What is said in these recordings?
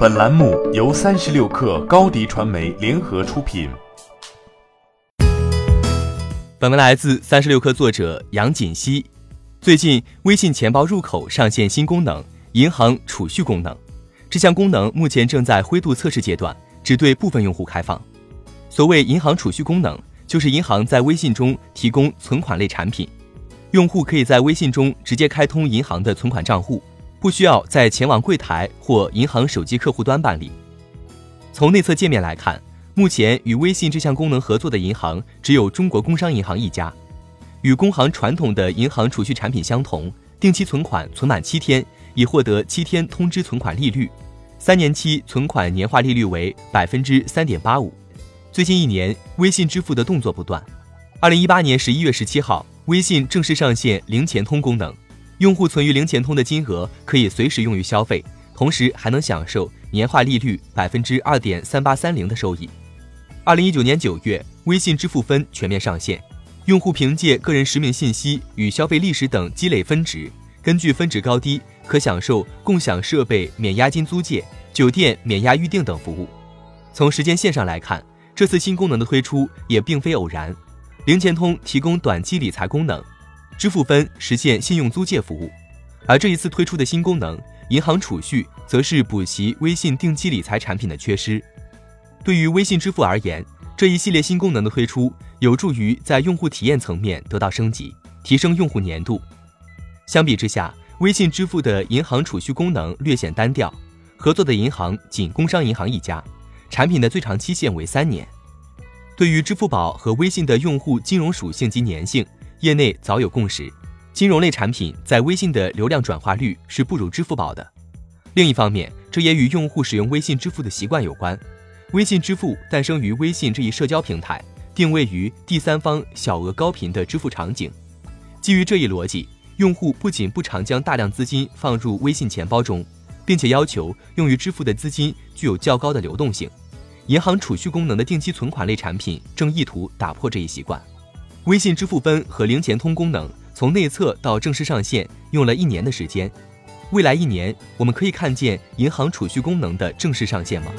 本栏目由三十六氪高低传媒联合出品。本文来自三十六氪作者杨锦熙。最近，微信钱包入口上线新功能——银行储蓄功能。这项功能目前正在灰度测试阶段，只对部分用户开放。所谓银行储蓄功能，就是银行在微信中提供存款类产品，用户可以在微信中直接开通银行的存款账户。不需要再前往柜台或银行手机客户端办理。从内测界面来看，目前与微信这项功能合作的银行只有中国工商银行一家。与工行传统的银行储蓄产品相同，定期存款存满七天已获得七天通知存款利率，三年期存款年化利率为百分之三点八五。最近一年，微信支付的动作不断。二零一八年十一月十七号，微信正式上线零钱通功能。用户存于零钱通的金额可以随时用于消费，同时还能享受年化利率百分之二点三八三零的收益。二零一九年九月，微信支付分全面上线，用户凭借个人实名信息与消费历史等积累分值，根据分值高低，可享受共享设备免押金租借、酒店免押预订等服务。从时间线上来看，这次新功能的推出也并非偶然，零钱通提供短期理财功能。支付分实现信用租借服务，而这一次推出的新功能银行储蓄，则是补齐微信定期理财产品的缺失。对于微信支付而言，这一系列新功能的推出，有助于在用户体验层面得到升级，提升用户粘度。相比之下，微信支付的银行储蓄功能略显单调，合作的银行仅工商银行一家，产品的最长期限为三年。对于支付宝和微信的用户金融属性及粘性。业内早有共识，金融类产品在微信的流量转化率是不如支付宝的。另一方面，这也与用户使用微信支付的习惯有关。微信支付诞生于微信这一社交平台，定位于第三方小额高频的支付场景。基于这一逻辑，用户不仅不常将大量资金放入微信钱包中，并且要求用于支付的资金具有较高的流动性。银行储蓄功能的定期存款类产品正意图打破这一习惯。微信支付分和零钱通功能从内测到正式上线用了一年的时间，未来一年我们可以看见银行储蓄功能的正式上线吗？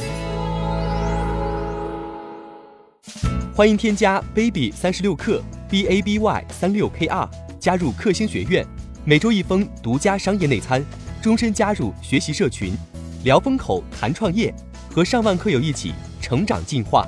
欢迎添加 baby 三十六克 b a b y 三六 k r 加入克星学院，每周一封独家商业内参，终身加入学习社群，聊风口谈创业，和上万课友一起成长进化。